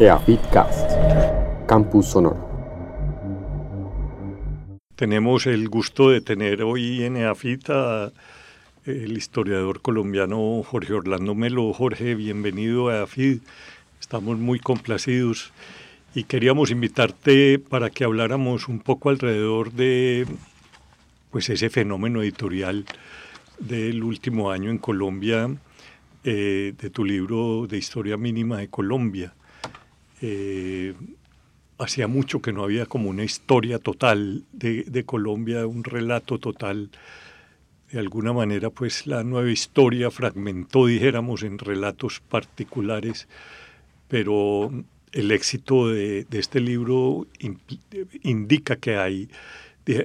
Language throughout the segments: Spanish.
EAFITcast, Campus Sonoro. Tenemos el gusto de tener hoy en EAFIT a el historiador colombiano Jorge Orlando Melo. Jorge, bienvenido a EAFIT. Estamos muy complacidos y queríamos invitarte para que habláramos un poco alrededor de pues ese fenómeno editorial del último año en Colombia, eh, de tu libro de Historia Mínima de Colombia. Eh, hacía mucho que no había como una historia total de, Colombia, un relato total. De alguna manera, pues la nueva historia fragmentó, dijéramos, en relatos particulares, pero el éxito de, este libro indica que hay,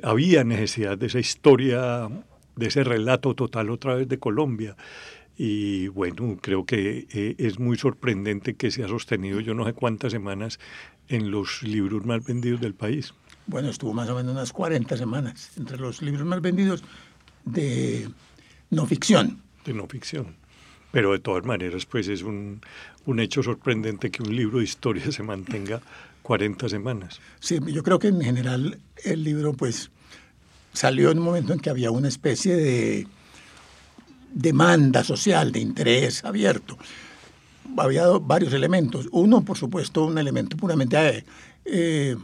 había necesidad de esa historia, de ese relato total otra vez de Colombia. Y bueno, creo que eh, es muy sorprendente que se ha sostenido yo no sé cuántas semanas en los libros más vendidos del país. Bueno, estuvo más o menos unas 40 semanas entre los libros más vendidos de no ficción. De no ficción. Pero de todas maneras, pues es un, un hecho sorprendente que un libro de historia se mantenga 40 semanas. Sí, yo creo que en general el libro pues salió en un momento en que había una especie de demanda social, de interés abierto. Había varios elementos. Uno, por supuesto, un elemento puramente eh,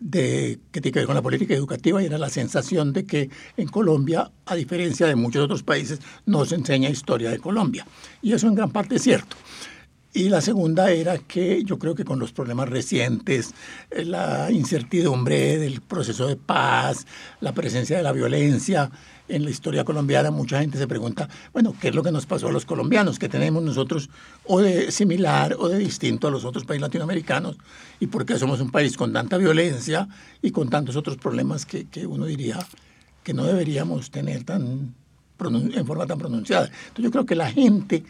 de, que tiene que ver con la política educativa y era la sensación de que en Colombia, a diferencia de muchos otros países, no se enseña historia de Colombia. Y eso en gran parte es cierto. Y la segunda era que yo creo que con los problemas recientes, eh, la incertidumbre del proceso de paz, la presencia de la violencia en la historia colombiana, mucha gente se pregunta, bueno, ¿qué es lo que nos pasó a los colombianos? ¿Qué tenemos nosotros o de similar o de distinto a los otros países latinoamericanos? ¿Y por qué somos un país con tanta violencia y con tantos otros problemas que, que uno diría que no deberíamos tener tan en forma tan pronunciada? Entonces yo creo que la gente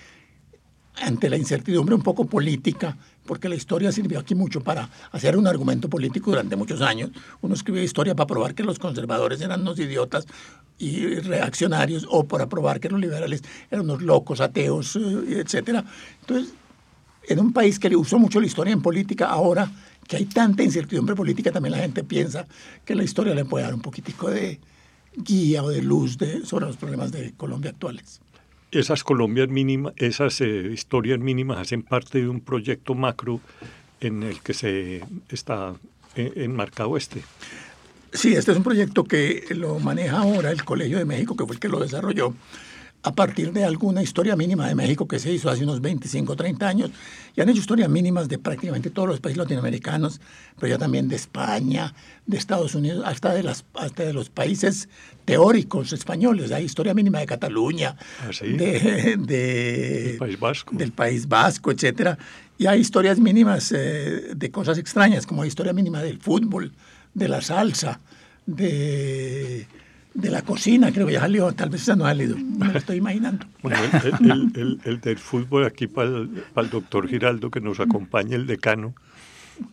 ante la incertidumbre un poco política, porque la historia sirvió aquí mucho para hacer un argumento político durante muchos años. Uno escribió historia para probar que los conservadores eran unos idiotas y reaccionarios, o para probar que los liberales eran unos locos, ateos, eh, etc. Entonces, en un país que le usó mucho la historia en política, ahora que hay tanta incertidumbre política, también la gente piensa que la historia le puede dar un poquitico de guía o de luz de, sobre los problemas de Colombia actuales esas Colombias mínimas, esas eh, historias mínimas hacen parte de un proyecto macro en el que se está eh, enmarcado este. Sí, este es un proyecto que lo maneja ahora el Colegio de México, que fue el que lo desarrolló a partir de alguna historia mínima de México que se hizo hace unos 25 o 30 años, y han hecho historias mínimas de prácticamente todos los países latinoamericanos, pero ya también de España, de Estados Unidos, hasta de, las, hasta de los países teóricos españoles. Hay historia mínima de Cataluña, ¿Ah, de, de, del País Vasco, del País Vasco etc. Y hay historias mínimas eh, de cosas extrañas, como historia mínima del fútbol, de la salsa, de de la cocina, creo que ya salió, tal vez ya no ha salido, me lo estoy imaginando. Bueno, el, el, del fútbol aquí para el, doctor Giraldo, que nos acompaña, el decano,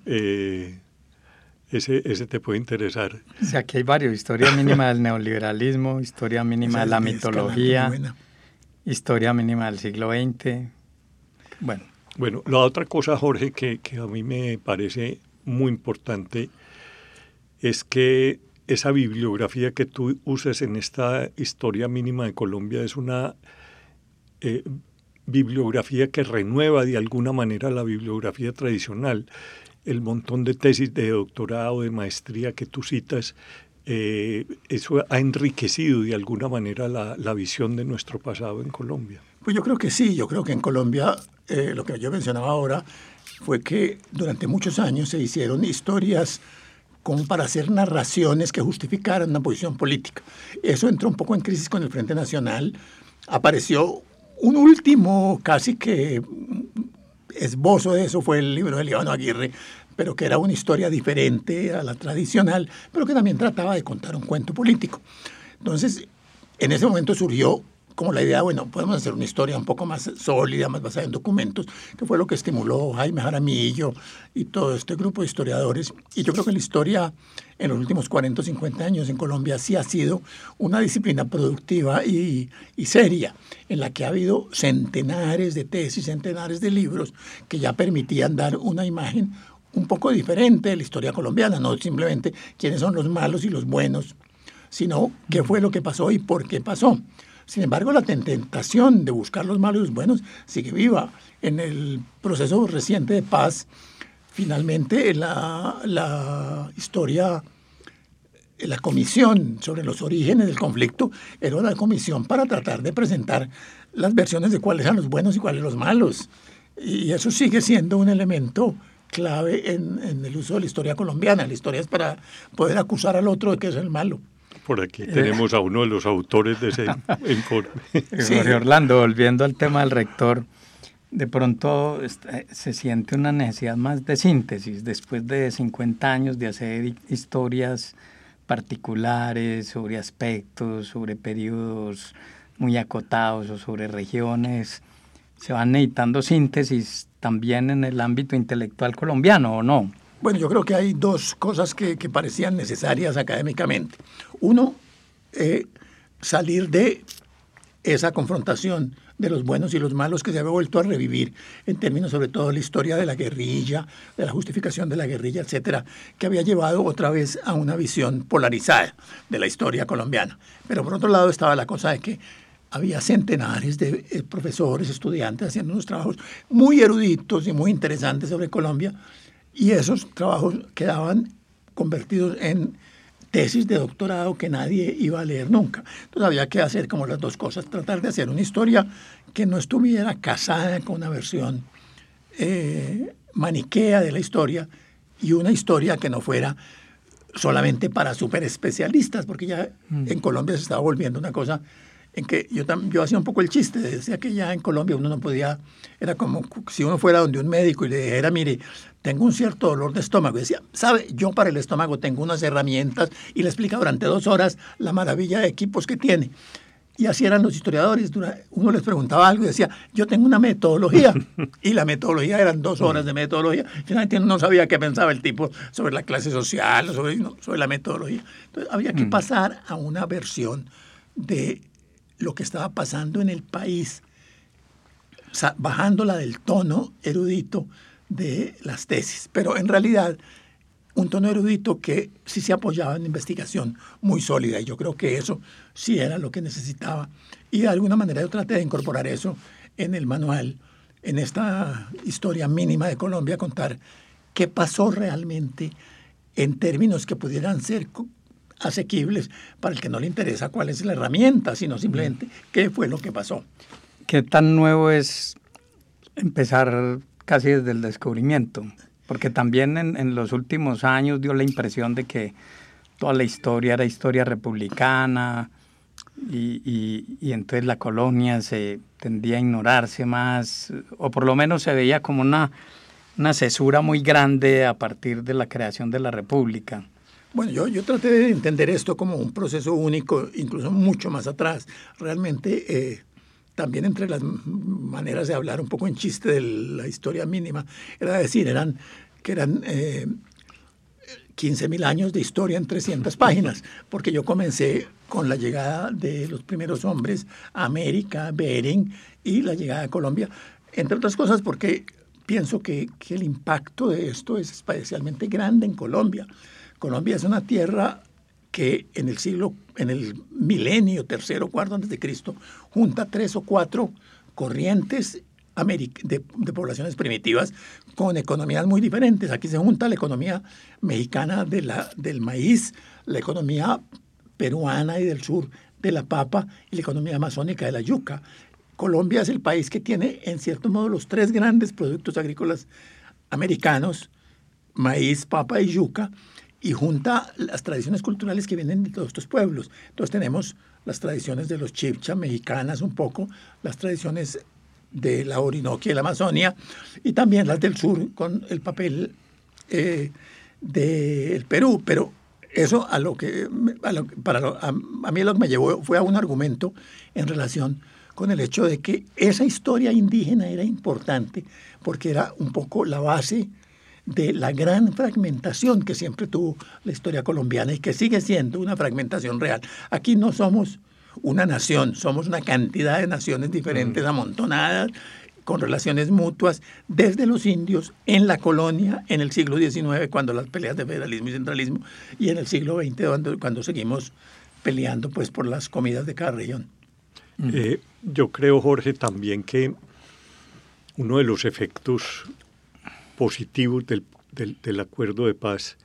eh, ese, ese te puede interesar. O sea, aquí hay varios, historia mínima del neoliberalismo, historia mínima de la mitología, historia mínima del siglo XX, bueno. Bueno, la otra cosa, Jorge, que, que a mí me parece muy importante es que esa bibliografía que tú usas en esta historia mínima de Colombia es una eh, bibliografía que renueva de alguna manera la bibliografía tradicional. El montón de tesis de doctorado, de maestría que tú citas, eh, eso ha enriquecido de alguna manera la, la, visión de nuestro pasado en Colombia. Pues yo creo que sí, yo creo que en Colombia, eh, lo que yo mencionaba ahora, fue que durante muchos años se hicieron historias como para hacer narraciones que justificaran una posición política. Eso entró un poco en crisis con el Frente Nacional. Apareció un último, casi que esbozo de eso, fue el libro de Líbano Aguirre, pero que era una historia diferente a la tradicional, pero que también trataba de contar un cuento político. Entonces, en ese momento surgió como la idea, bueno, podemos hacer una historia un poco más sólida, más basada en documentos, que fue lo que estimuló Jaime Jaramillo y todo este grupo de historiadores. Y yo creo que la historia en los últimos 40 o 50 años en Colombia sí ha sido una disciplina productiva y, y seria, en la que ha habido centenares de tesis, centenares de libros que ya permitían dar una imagen un poco diferente de la historia colombiana, no simplemente quiénes son los malos y los buenos, sino qué fue lo que pasó y por qué pasó. Sin embargo, la tentación de buscar los malos y los buenos sigue viva. En el proceso reciente de paz, finalmente la, historia, la comisión sobre los orígenes del conflicto era una comisión para tratar de presentar las versiones de cuáles eran los buenos y cuáles los malos. Y eso sigue siendo un elemento clave en, el uso de la historia colombiana. La historia es para poder acusar al otro de que es el malo. Por aquí tenemos a uno de los autores de ese informe. Sí. Orlando, volviendo al tema del rector, de pronto este, se siente una necesidad más de síntesis después de 50 años de hacer historias particulares sobre aspectos, sobre periodos muy acotados o sobre regiones. Se van necesitando síntesis también en el ámbito intelectual colombiano, ¿o no? Bueno, yo creo que hay dos cosas que, que parecían necesarias académicamente. Uno, eh, salir de esa confrontación de los buenos y los malos que se había vuelto a revivir en términos sobre todo de la historia de la guerrilla, de la justificación de la guerrilla, etcétera, que había llevado otra vez a una visión polarizada de la historia colombiana. Pero por otro lado estaba la cosa de que había centenares de eh, profesores, estudiantes haciendo unos trabajos muy eruditos y muy interesantes sobre Colombia y esos trabajos quedaban convertidos en tesis de doctorado que nadie iba a leer nunca. Entonces había que hacer como las dos cosas, tratar de hacer una historia que no estuviera casada con una versión eh, maniquea de la historia y una historia que no fuera solamente para super especialistas, porque ya mm. en Colombia se estaba volviendo una cosa en que yo, yo hacía un poco el chiste, decía que ya en Colombia uno no podía, era como si uno fuera donde un médico y le dijera, mire, tengo un cierto dolor de estómago. Y decía, sabe, yo para el estómago tengo unas herramientas y le explica durante dos horas la maravilla de equipos que tiene. Y así eran los historiadores. Uno les preguntaba algo y decía, yo tengo una metodología. Y la metodología eran dos horas de metodología. Finalmente no sabía qué pensaba el tipo sobre la clase social, sobre, sobre la metodología. Entonces había que mm. pasar a una versión de lo que estaba pasando en el país, bajándola del tono erudito de las tesis, pero en realidad un tono erudito que sí se apoyaba en investigación muy sólida y yo creo que eso sí era lo que necesitaba. Y de alguna manera yo traté de incorporar eso en el manual, en esta historia mínima de Colombia, contar qué pasó realmente en términos que pudieran ser asequibles para el que no le interesa cuál es la herramienta, sino simplemente qué fue lo que pasó. ¿Qué tan nuevo es empezar casi desde el descubrimiento? Porque también en, los últimos años dio la impresión de que toda la historia era historia republicana y, y entonces la colonia se tendía a ignorarse más, o por lo menos se veía como una, una cesura muy grande a partir de la creación de la república. Bueno, yo, yo traté de entender esto como un proceso único, incluso mucho más atrás. Realmente, eh, también entre las maneras de hablar un poco en chiste de la historia mínima, era decir, eran que eran eh, 15.000 años de historia en 300 páginas, porque yo comencé con la llegada de los primeros hombres a América, Bering y la llegada a Colombia, entre otras cosas porque pienso que, que el impacto de esto es especialmente grande en Colombia. Colombia es una tierra que en el siglo, en el milenio tercero, cuarto antes de Cristo, junta tres o cuatro corrientes de, de, poblaciones primitivas con economías muy diferentes. Aquí se junta la economía mexicana de la, del maíz, la economía peruana y del sur de la papa y la economía amazónica de la yuca. Colombia es el país que tiene, en cierto modo, los tres grandes productos agrícolas americanos, maíz, papa y yuca, y junta las tradiciones culturales que vienen de todos estos pueblos. Entonces tenemos las tradiciones de los chipcha mexicanas un poco, las tradiciones de la Orinoquia y la Amazonia, y también las del sur con el papel eh, del Perú. Pero eso a lo que, para a, mí lo que me llevó fue a un argumento en relación con el hecho de que esa historia indígena era importante porque era un poco la base de la gran fragmentación que siempre tuvo la historia colombiana y que sigue siendo una fragmentación real. Aquí no somos una nación, somos una cantidad de naciones diferentes mm. amontonadas con relaciones mutuas desde los indios en la colonia en el siglo XIX, cuando las peleas de federalismo y centralismo, y en el siglo XX, cuando, cuando seguimos peleando pues, por las comidas de cada región. Eh, yo creo, Jorge, también que uno de los efectos positivos del, del acuerdo de paz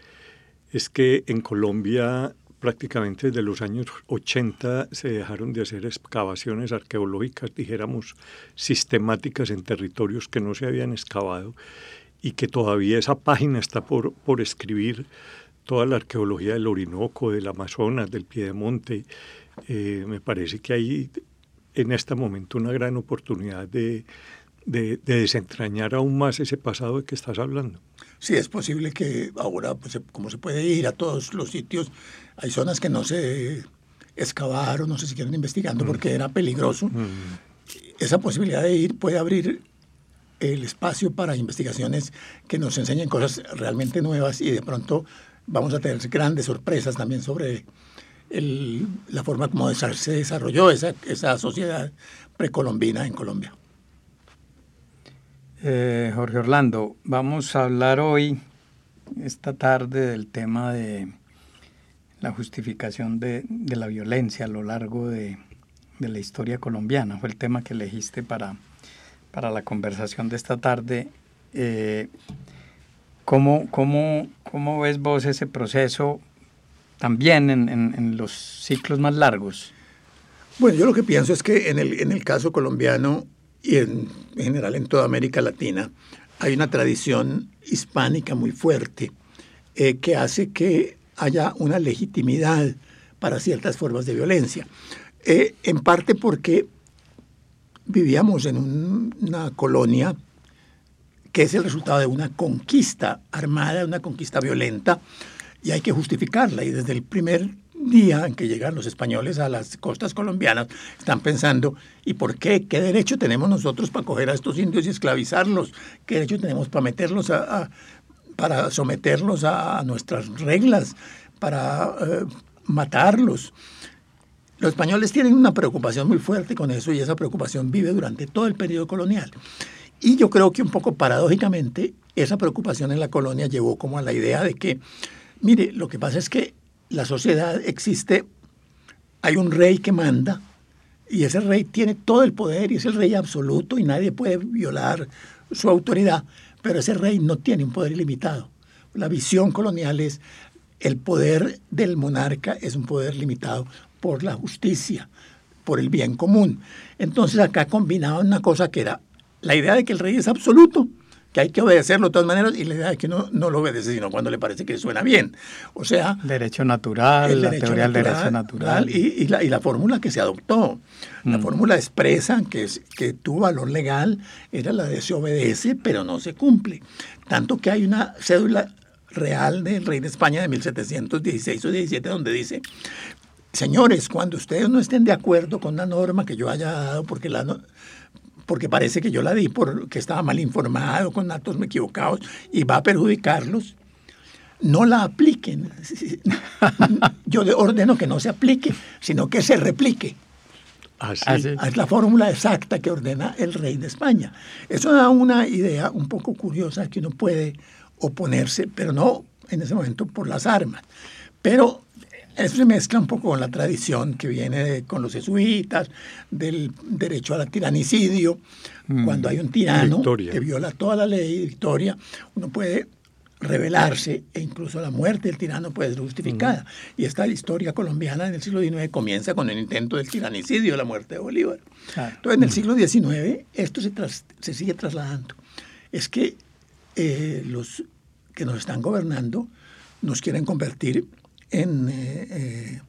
es que en Colombia prácticamente desde los años 80 se dejaron de hacer excavaciones arqueológicas, dijéramos, sistemáticas en territorios que no se habían excavado y que todavía esa página está por, por escribir toda la arqueología del Orinoco, del Amazonas, del Piedemonte. Eh, me parece que hay en este momento una gran oportunidad de, de, desentrañar aún más ese pasado de que estás hablando. Sí, es posible que ahora, pues, como se puede ir a todos los sitios, hay zonas que no se excavaron, no se siguieron investigando porque era peligroso. Mm. Esa posibilidad de ir puede abrir el espacio para investigaciones que nos enseñen cosas realmente nuevas y de pronto vamos a tener grandes sorpresas también sobre la forma como se desarrolló esa, esa sociedad precolombina en Colombia. Eh, Jorge Orlando, vamos a hablar hoy, esta tarde, del tema de la justificación de, la violencia a lo largo de, la historia colombiana. Fue el tema que elegiste para, para la conversación de esta tarde. Eh, ¿cómo, cómo, ves vos ese proceso también en, los ciclos más largos? Bueno, yo lo que pienso es que en el, en el caso colombiano y en, general en toda América Latina, hay una tradición hispánica muy fuerte eh, que hace que haya una legitimidad para ciertas formas de violencia. Eh, en parte porque vivíamos en una colonia que es el resultado de una conquista armada, una conquista violenta, y hay que justificarla. Y desde el primer día en que llegan los españoles a las costas colombianas, están pensando, ¿y por qué? ¿Qué derecho tenemos nosotros para coger a estos indios y esclavizarlos? ¿Qué derecho tenemos para meterlos a, para someterlos a nuestras reglas, para eh, matarlos? Los españoles tienen una preocupación muy fuerte con eso y esa preocupación vive durante todo el periodo colonial. Y yo creo que un poco paradójicamente esa preocupación en la colonia llevó como a la idea de que, mire, lo que pasa es que la sociedad existe, hay un rey que manda y ese rey tiene todo el poder y es el rey absoluto y nadie puede violar su autoridad, pero ese rey no tiene un poder ilimitado. La visión colonial es el poder del monarca es un poder limitado por la justicia, por el bien común. Entonces acá combinaban una cosa que era la idea de que el rey es absoluto que hay que obedecerlo de todas maneras y la idea es que no, no lo obedece sino cuando le parece que suena bien. O sea... Derecho natural, la teoría del derecho natural. Y, la, y la fórmula que se adoptó. La mm. fórmula expresa que, que tuvo valor legal era la de se obedece pero no se cumple. Tanto que hay una cédula real del rey de España de 1716 o 17 donde dice señores, cuando ustedes no estén de acuerdo con una norma que yo haya dado, porque la, porque parece que yo la di porque estaba mal informado, con datos equivocados y va a perjudicarlos, no la apliquen. Yo ordeno que no se aplique, sino que se replique. Así. Es la fórmula exacta que ordena el rey de España. Eso da una idea un poco curiosa que uno puede oponerse, pero no en ese momento por las armas. Pero eso se mezcla un poco con la tradición que viene con los jesuitas, del derecho al tiranicidio. Mm. Cuando hay un tirano que viola toda la ley, de Victoria, uno puede rebelarse e incluso la muerte del tirano puede ser justificada. Mm. Y esta historia colombiana en el siglo XIX comienza con el intento del tiranicidio, la muerte de Bolívar. Entonces, en el siglo XIX esto se, se sigue trasladando. Es que eh, los que nos están gobernando nos quieren convertir en eh, eh,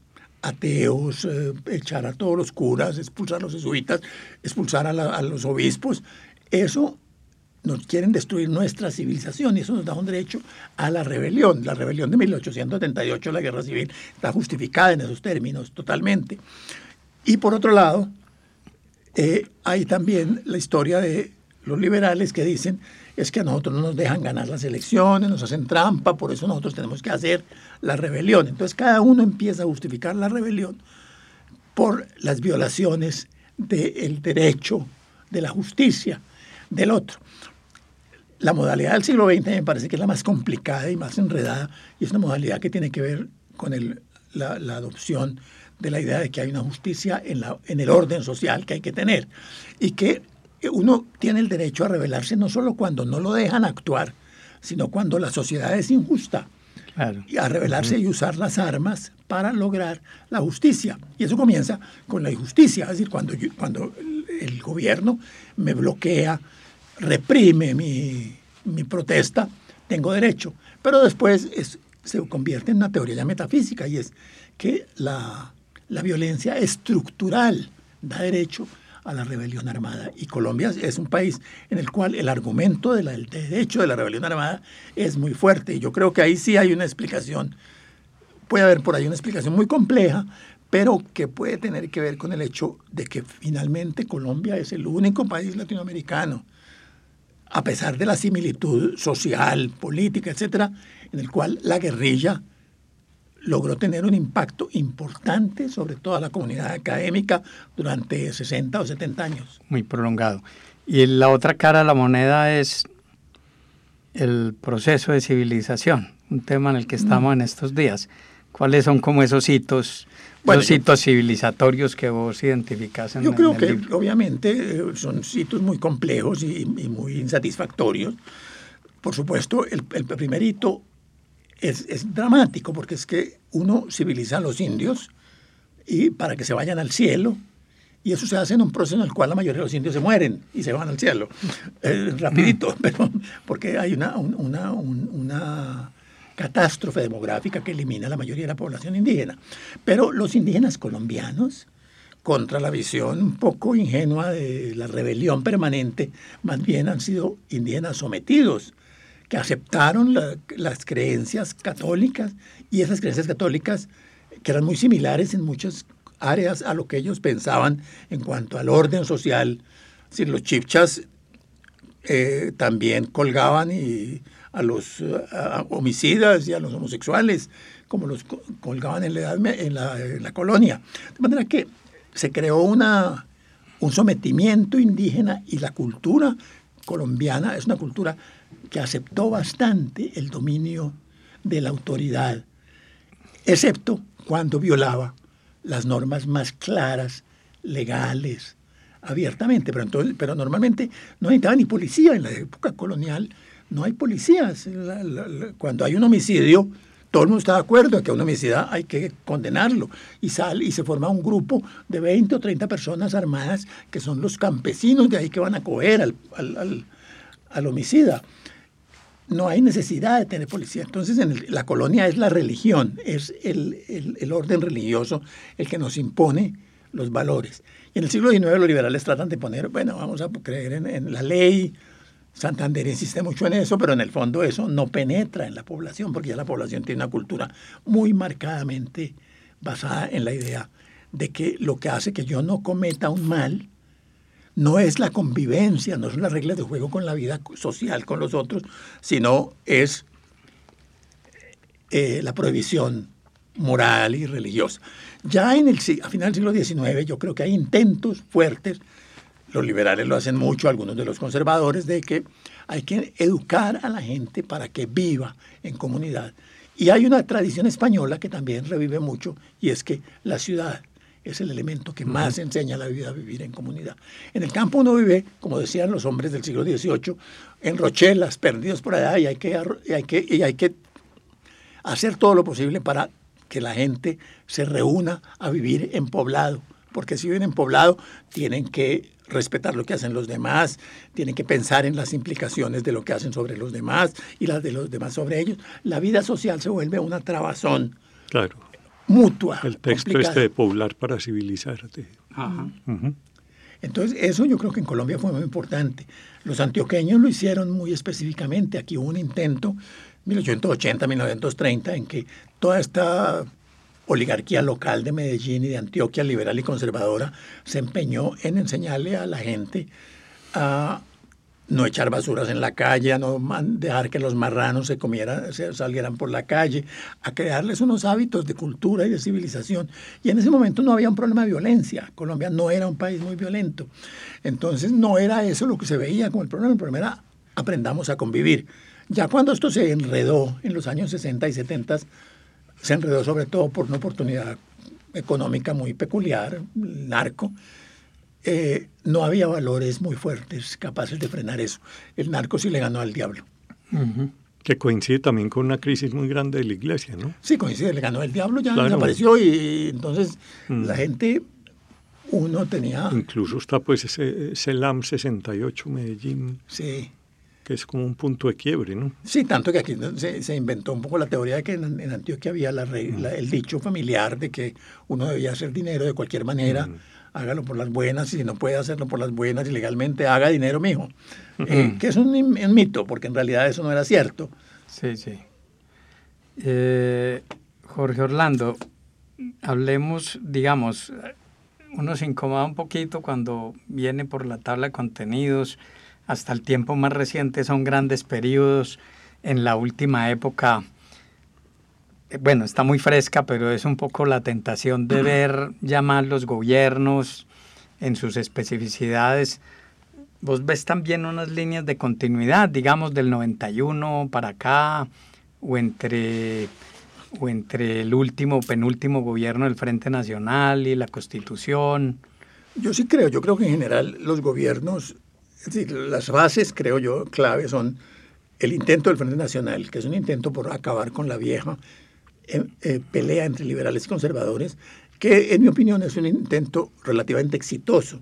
ateos, eh, echar a todos los curas, expulsar a los jesuitas, expulsar a, los obispos. Eso nos quieren destruir nuestra civilización y eso nos da un derecho a la rebelión. La rebelión de 1878, la guerra civil, está justificada en esos términos totalmente. Y por otro lado, hay también la historia de los liberales que dicen es que a nosotros no nos dejan ganar las elecciones, nos hacen trampa, por eso nosotros tenemos que hacer la rebelión. Entonces cada uno empieza a justificar la rebelión por las violaciones del derecho, de la justicia del otro. La modalidad del siglo XX me parece que es la más complicada y más enredada y es una modalidad que tiene que ver con la, adopción de la idea de que hay una justicia en, la, en el orden social que hay que tener y que uno tiene el derecho a rebelarse no solo cuando no lo dejan actuar, sino cuando la sociedad es injusta. Y a rebelarse y usar las armas para lograr la justicia. Y eso comienza con la injusticia, es decir, cuando, cuando el gobierno me bloquea, reprime mi, protesta, tengo derecho. Pero después se convierte en una teoría ya metafísica y es que la, violencia estructural da derecho a la rebelión armada. Y Colombia es un país en el cual el argumento del derecho de la rebelión armada es muy fuerte. Y yo creo que ahí sí hay una explicación, puede haber por ahí una explicación muy compleja, pero que puede tener que ver con el hecho de que finalmente Colombia es el único país latinoamericano a pesar de la similitud social, política, etcétera, en el cual la guerrilla logró tener un impacto importante sobre toda la comunidad académica durante 60 o 70 años. Muy prolongado. Y la otra cara de la moneda es el proceso de civilización, un tema en el que estamos en estos días. ¿Cuáles son como esos hitos bueno, los hitos civilizatorios que vos identificás en Yo creo que obviamente eh, son sitios muy complejos y, muy insatisfactorios. Por supuesto, el, primer hito es, es, dramático porque es que uno civiliza a los indios y para que se vayan al cielo y eso se hace en un proceso en el cual la mayoría de los indios se mueren y se van al cielo. Eh, rapidito, pero porque hay una, una, una catástrofe demográfica que elimina a la mayoría de la población indígena. Pero los indígenas colombianos, contra la visión un poco ingenua de la rebelión permanente, más bien han sido indígenas sometidos, que aceptaron las creencias católicas y esas creencias católicas que eran muy similares en muchas áreas a lo que ellos pensaban en cuanto al orden social. Los chipchas eh, también colgaban y a los homicidas y a los homosexuales, como los colgaban en la, en la, colonia. De manera que se creó un sometimiento indígena y la cultura colombiana es una cultura que aceptó bastante el dominio de la autoridad, excepto cuando violaba las normas más claras, legales, abiertamente. Pero, entonces, pero normalmente no necesitaba ni policía en la época colonial no hay policías. cuando hay un homicidio, todo el mundo está de acuerdo en que a un homicida hay que condenarlo. Y sale y se forma un grupo de 20 o 30 personas armadas que son los campesinos de ahí que van a coger al, homicida. No hay necesidad de tener policía. Entonces, en la colonia es la religión, es el, orden religioso el que nos impone los valores. Y en el siglo XIX los liberales tratan de poner, bueno, vamos a creer en la ley, Santander insiste mucho en eso, pero en el fondo eso no penetra en la población, porque ya la población tiene una cultura muy marcadamente basada en la idea de que lo que hace que yo no cometa un mal no es la convivencia, no son las reglas de juego con la vida social, con los otros, sino es eh, la prohibición moral y religiosa. Ya en el, a final del siglo XIX yo creo que hay intentos fuertes los liberales lo hacen mucho, algunos de los conservadores, de que hay que educar a la gente para que viva en comunidad. Y hay una tradición española que también revive mucho, y es que la ciudad es el elemento que más enseña a la vida a vivir en comunidad. En el campo uno vive, como decían los hombres del siglo XVIII, en rochelas, perdidos por allá, y hay que, hay que, y hay que hacer todo lo posible para que la gente se reúna a vivir en poblado, porque si viven en poblado tienen que respetar lo que hacen los demás, tienen que pensar en las implicaciones de lo que hacen sobre los demás y las de los demás sobre ellos. La vida social se vuelve una trabazón claro. mutua. El texto este de poblar para civilizarte. Ajá. Entonces, eso yo creo que en Colombia fue muy importante. Los antioqueños lo hicieron muy específicamente. Aquí hubo un intento, 1880, 1930, en que toda esta oligarquía local de Medellín y de Antioquia, liberal y conservadora, se empeñó en enseñarle a la gente a no echar basuras en la calle, a no dejar que los marranos se comieran, se salieran por la calle, a crearles unos hábitos de cultura y de civilización. Y en ese momento no había un problema de violencia. Colombia no era un país muy violento. Entonces no era eso lo que se veía como el problema. El problema era aprendamos a convivir. Ya cuando esto se enredó en los años 60 y 70, se enredó sobre todo por una oportunidad económica muy peculiar, narco, eh, no había valores muy fuertes capaces de frenar eso. El narco sí le ganó al diablo. Que coincide también con una crisis muy grande de la iglesia, ¿no? Sí, coincide, le ganó el diablo, ya desapareció y entonces mm. la gente, uno tenía... Incluso está pues ese CELAM 68 Medellín. Sí. Que es como un punto de quiebre, ¿no? Sí, tanto que aquí se, inventó un poco la teoría de que en, Antioquia había la, el dicho familiar de que uno debía hacer dinero de cualquier manera. Mm hágalo por las buenas y si no puede hacerlo por las buenas ilegalmente, haga dinero, mijo. Eh, que es un, mito, porque en realidad eso no era cierto. Sí, sí. Eh, Jorge Orlando, hablemos, digamos, uno se incomoda un poquito cuando viene por la tabla de contenidos, hasta el tiempo más reciente son grandes periodos, en la última época eh, bueno, está muy fresca, pero es un poco la tentación de ver ya más los gobiernos en sus especificidades. Vos ves también unas líneas de continuidad, digamos, del 91 para acá, o entre, o entre el último o penúltimo gobierno del Frente Nacional y la Constitución. Yo sí creo, yo creo que en general los gobiernos, es decir, las bases, creo yo, clave son el intento del Frente Nacional, que es un intento por acabar con la vieja eh, eh, pelea entre liberales y conservadores, que en mi opinión es un intento relativamente exitoso.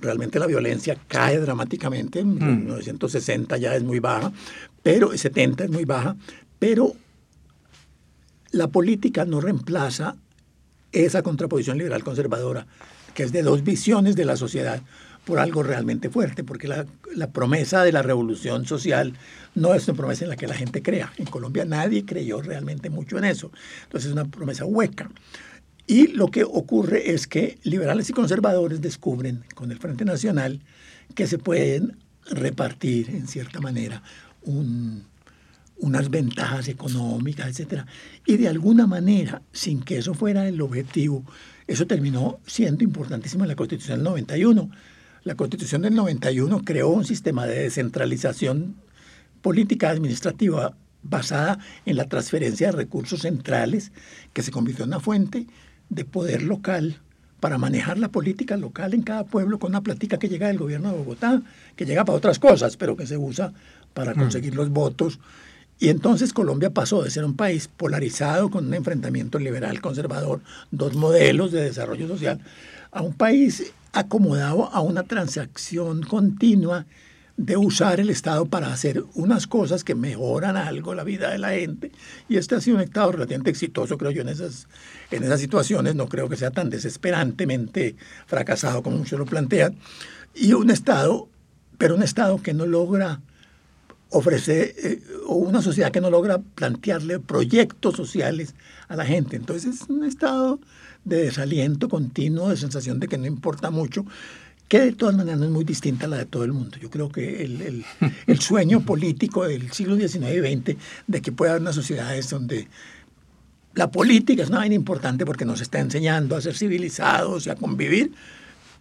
Realmente la violencia cae dramáticamente, en 1960 mm. ya es muy baja, pero 70 es muy baja, pero la política no reemplaza esa contraposición liberal-conservadora, que es de dos visiones de la sociedad por algo realmente fuerte, porque la, promesa de la revolución social no es una promesa en la que la gente crea. En Colombia nadie creyó realmente mucho en eso. Entonces es una promesa hueca. Y lo que ocurre es que liberales y conservadores descubren con el Frente Nacional que se pueden repartir en cierta manera unas ventajas económicas, etc. Y de alguna manera, sin que eso fuera el objetivo, eso terminó siendo importantísimo en la Constitución del 91 la Constitución del 91 creó un sistema de descentralización política administrativa basada en la transferencia de recursos centrales que se convirtió en una fuente de poder local para manejar la política local en cada pueblo con una plática que llega del gobierno de Bogotá, que llega para otras cosas, pero que se usa para mm. conseguir los votos. Y entonces Colombia pasó de ser un país polarizado con un enfrentamiento liberal conservador, dos modelos de desarrollo social, a un país acomodado a una transacción continua de usar el Estado para hacer unas cosas que mejoran algo la vida de la gente. Y este ha sido un Estado relativamente exitoso, creo yo, en esas, en esas situaciones. No creo que sea tan desesperantemente fracasado como muchos lo plantean. Y un Estado, pero un Estado que no logra ofrecer, eh, o una sociedad que no logra plantearle proyectos sociales a la gente. Entonces es un Estado de desaliento continuo, de sensación de que no importa mucho, que de todas maneras no es muy distinta a la de todo el mundo. Yo creo que el, el, sueño político del siglo XIX y XX de que pueda haber unas sociedades donde la política es una vaina importante porque nos está enseñando a ser civilizados y a convivir,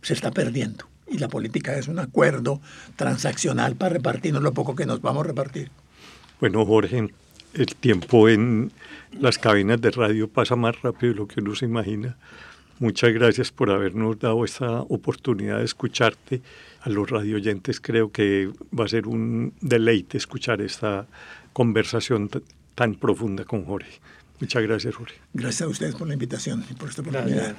se está perdiendo. Y la política es un acuerdo transaccional para repartirnos lo poco que nos vamos a repartir. Bueno, Jorge, el tiempo en las cabinas de radio pasa más rápido de lo que uno se imagina. Muchas gracias por habernos dado esta oportunidad de escucharte. A los radioyentes creo que va a ser un deleite escuchar esta conversación tan profunda con Jorge. Muchas gracias, Jorge. Gracias a ustedes por la invitación y por esta oportunidad.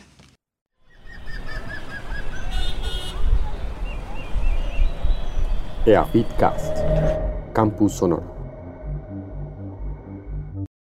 EAFITCAST, Campus Sonoro.